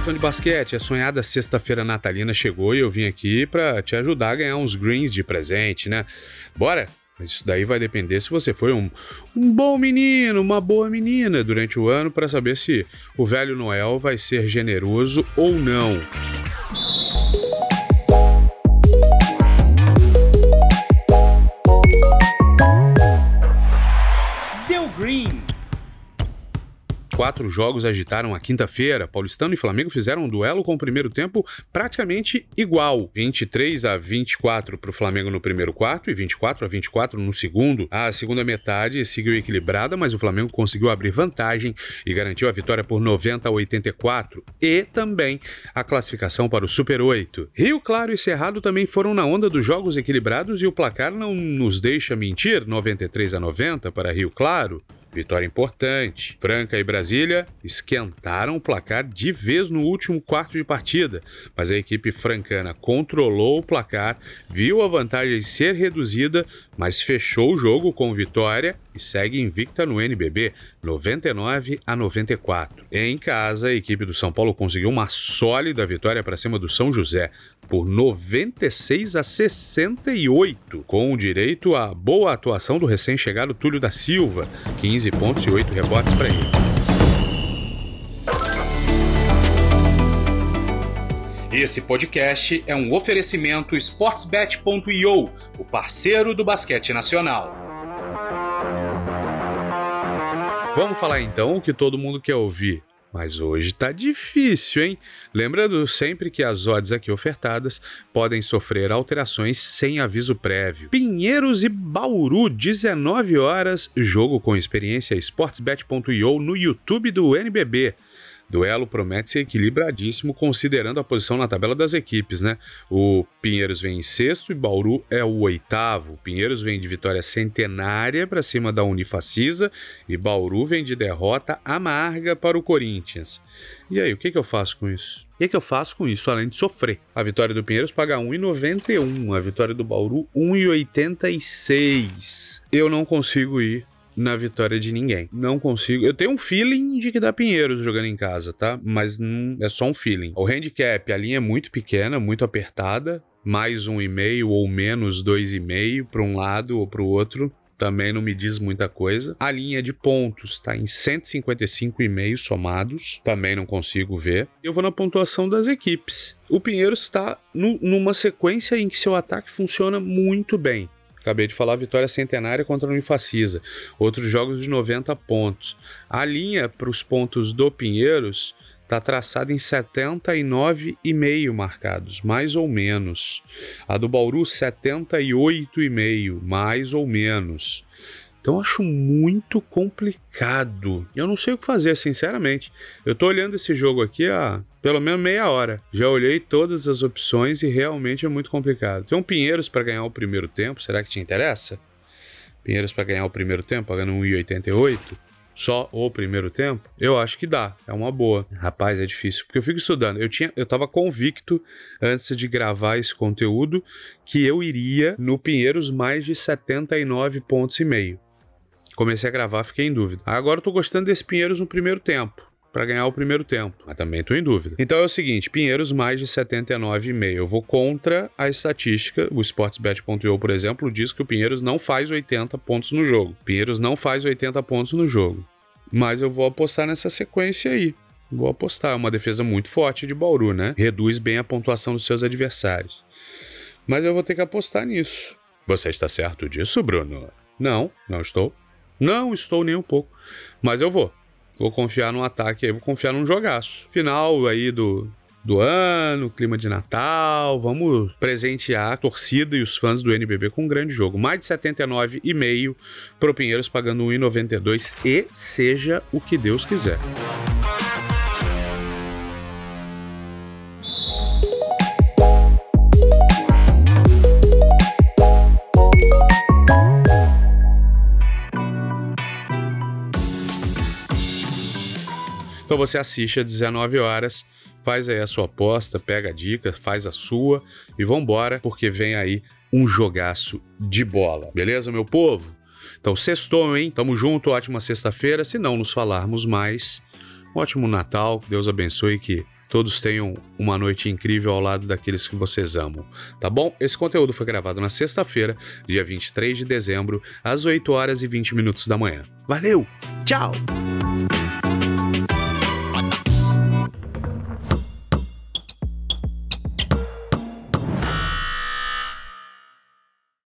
fã de basquete, a sonhada sexta-feira natalina chegou e eu vim aqui para te ajudar a ganhar uns greens de presente, né? Bora? Isso daí vai depender se você foi um, um bom menino, uma boa menina durante o ano para saber se o velho Noel vai ser generoso ou não. Quatro jogos agitaram a quinta-feira. Paulistano e Flamengo fizeram um duelo com o primeiro tempo praticamente igual. 23 a 24 para o Flamengo no primeiro quarto e 24 a 24 no segundo. A segunda metade seguiu equilibrada, mas o Flamengo conseguiu abrir vantagem e garantiu a vitória por 90 a 84 e também a classificação para o Super 8. Rio Claro e Cerrado também foram na onda dos jogos equilibrados e o placar não nos deixa mentir, 93 a 90 para Rio Claro. Vitória importante. Franca e Brasília esquentaram o placar de vez no último quarto de partida, mas a equipe francana controlou o placar, viu a vantagem ser reduzida, mas fechou o jogo com vitória e segue invicta no NBB, 99 a 94. Em casa, a equipe do São Paulo conseguiu uma sólida vitória para cima do São José por 96 a 68, com direito à boa atuação do recém-chegado Túlio da Silva, 15 pontos e 8 rebotes para ele. Esse podcast é um oferecimento sportsbet.io, o parceiro do basquete nacional. Vamos falar então o que todo mundo quer ouvir. Mas hoje tá difícil, hein? Lembrando sempre que as odds aqui ofertadas podem sofrer alterações sem aviso prévio. Pinheiros e Bauru, 19 horas, jogo com experiência sportsbet.io no YouTube do NBB. Duelo promete ser equilibradíssimo, considerando a posição na tabela das equipes, né? O Pinheiros vem em sexto e Bauru é o oitavo. Pinheiros vem de vitória centenária para cima da Unifacisa e Bauru vem de derrota amarga para o Corinthians. E aí, o que, que eu faço com isso? O que, que eu faço com isso, além de sofrer? A vitória do Pinheiros paga 1,91, a vitória do Bauru 1,86. Eu não consigo ir na vitória de ninguém. Não consigo. Eu tenho um feeling de que dá Pinheiros jogando em casa, tá? Mas é só um feeling. O handicap, a linha é muito pequena, muito apertada. Mais um e meio ou menos dois e meio para um lado ou para o outro. Também não me diz muita coisa. A linha de pontos está em 155,5 somados. Também não consigo ver. Eu vou na pontuação das equipes. O Pinheiros está numa sequência em que seu ataque funciona muito bem. Acabei de falar vitória centenária contra o Unifacisa. Outros jogos de 90 pontos. A linha para os pontos do Pinheiros está traçada em 79,5 marcados, mais ou menos. A do Bauru, 78,5, mais ou menos. Então acho muito complicado. Eu não sei o que fazer, sinceramente. Eu tô olhando esse jogo aqui há pelo menos meia hora. Já olhei todas as opções e realmente é muito complicado. Tem um Pinheiros para ganhar o primeiro tempo, será que te interessa? Pinheiros para ganhar o primeiro tempo, pagando 1,88? Só o primeiro tempo? Eu acho que dá, é uma boa. Rapaz, é difícil, porque eu fico estudando. Eu tinha, eu tava convicto antes de gravar esse conteúdo que eu iria no Pinheiros mais de 79 pontos e meio. Comecei a gravar, fiquei em dúvida. Agora eu tô gostando desse Pinheiros no primeiro tempo para ganhar o primeiro tempo, mas também estou em dúvida. Então é o seguinte, Pinheiros mais de 79,5. Eu vou contra a estatística. O sportsbet.io, por exemplo, diz que o Pinheiros não faz 80 pontos no jogo. Pinheiros não faz 80 pontos no jogo. Mas eu vou apostar nessa sequência aí. Vou apostar, é uma defesa muito forte de Bauru, né? Reduz bem a pontuação dos seus adversários. Mas eu vou ter que apostar nisso. Você está certo disso, Bruno? Não, não estou. Não estou nem um pouco. Mas eu vou. Vou confiar no ataque aí, vou confiar num jogaço. Final aí do, do ano, clima de Natal. Vamos presentear a torcida e os fãs do NBB com um grande jogo. Mais de 79,5 pro Pinheiros pagando 1,92 e seja o que Deus quiser. Então você assiste às 19 horas, faz aí a sua aposta, pega a dica, faz a sua e vambora, porque vem aí um jogaço de bola. Beleza, meu povo? Então, sextou, hein? Tamo junto, ótima sexta-feira. Se não nos falarmos mais, um ótimo Natal, Deus abençoe que todos tenham uma noite incrível ao lado daqueles que vocês amam, tá bom? Esse conteúdo foi gravado na sexta-feira, dia 23 de dezembro, às 8 horas e 20 minutos da manhã. Valeu! Tchau!